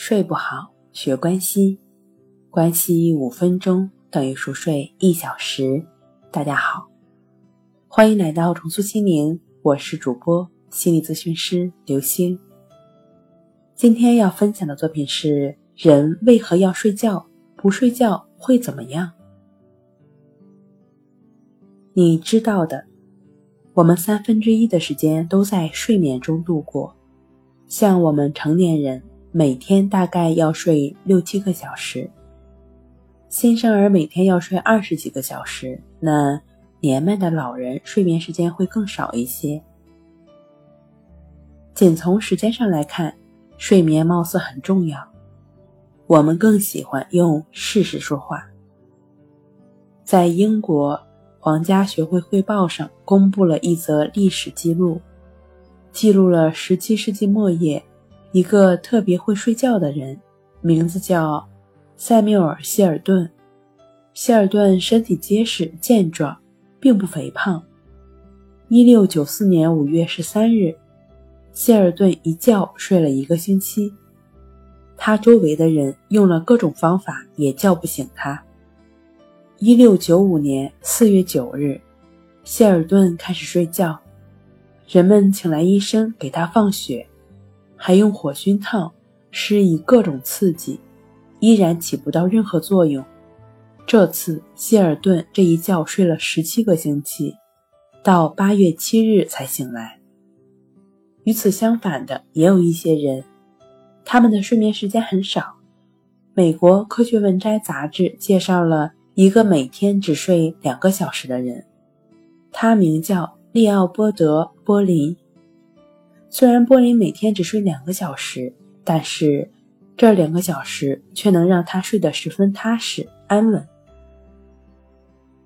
睡不好，学关西，关西五分钟等于熟睡一小时。大家好，欢迎来到重塑心灵，我是主播心理咨询师刘星。今天要分享的作品是：人为何要睡觉？不睡觉会怎么样？你知道的，我们三分之一的时间都在睡眠中度过，像我们成年人。每天大概要睡六七个小时，新生儿每天要睡二十几个小时，那年迈的老人睡眠时间会更少一些。仅从时间上来看，睡眠貌似很重要，我们更喜欢用事实说话。在英国皇家学会汇报上公布了一则历史记录，记录了十七世纪末叶。一个特别会睡觉的人，名字叫塞缪尔·希尔顿。希尔顿身体结实健壮，并不肥胖。一六九四年五月十三日，希尔顿一觉睡了一个星期。他周围的人用了各种方法，也叫不醒他。一六九五年四月九日，希尔顿开始睡觉，人们请来医生给他放血。还用火熏烫，施以各种刺激，依然起不到任何作用。这次希尔顿这一觉睡了十七个星期，到八月七日才醒来。与此相反的也有一些人，他们的睡眠时间很少。美国科学文摘杂志介绍了一个每天只睡两个小时的人，他名叫利奥波德·波林。虽然波林每天只睡两个小时，但是这两个小时却能让他睡得十分踏实安稳。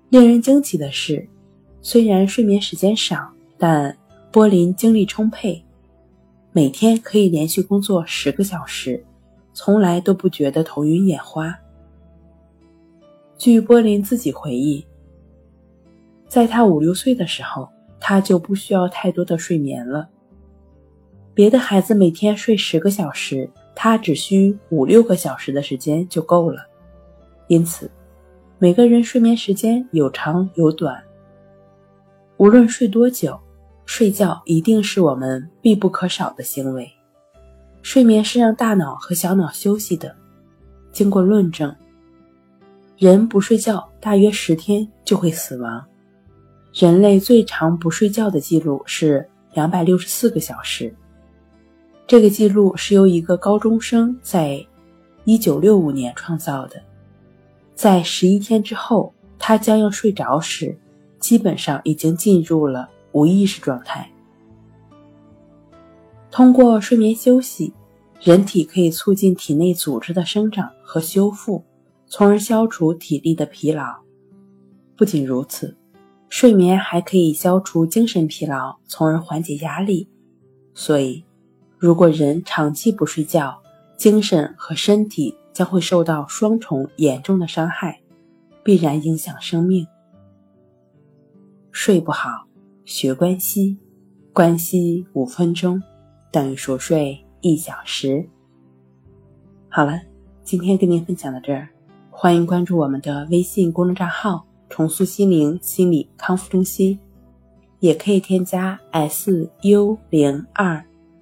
令人惊奇的是，虽然睡眠时间少，但波林精力充沛，每天可以连续工作十个小时，从来都不觉得头晕眼花。据波林自己回忆，在他五六岁的时候，他就不需要太多的睡眠了。别的孩子每天睡十个小时，他只需五六个小时的时间就够了。因此，每个人睡眠时间有长有短。无论睡多久，睡觉一定是我们必不可少的行为。睡眠是让大脑和小脑休息的。经过论证，人不睡觉大约十天就会死亡。人类最长不睡觉的记录是两百六十四个小时。这个记录是由一个高中生在1965年创造的。在十一天之后，他将要睡着时，基本上已经进入了无意识状态。通过睡眠休息，人体可以促进体内组织的生长和修复，从而消除体力的疲劳。不仅如此，睡眠还可以消除精神疲劳，从而缓解压力。所以。如果人长期不睡觉，精神和身体将会受到双重严重的伤害，必然影响生命。睡不好，学关西，关西五分钟等于熟睡一小时。好了，今天跟您分享到这儿，欢迎关注我们的微信公众账号“重塑心灵心理康复中心”，也可以添加 s u 零二。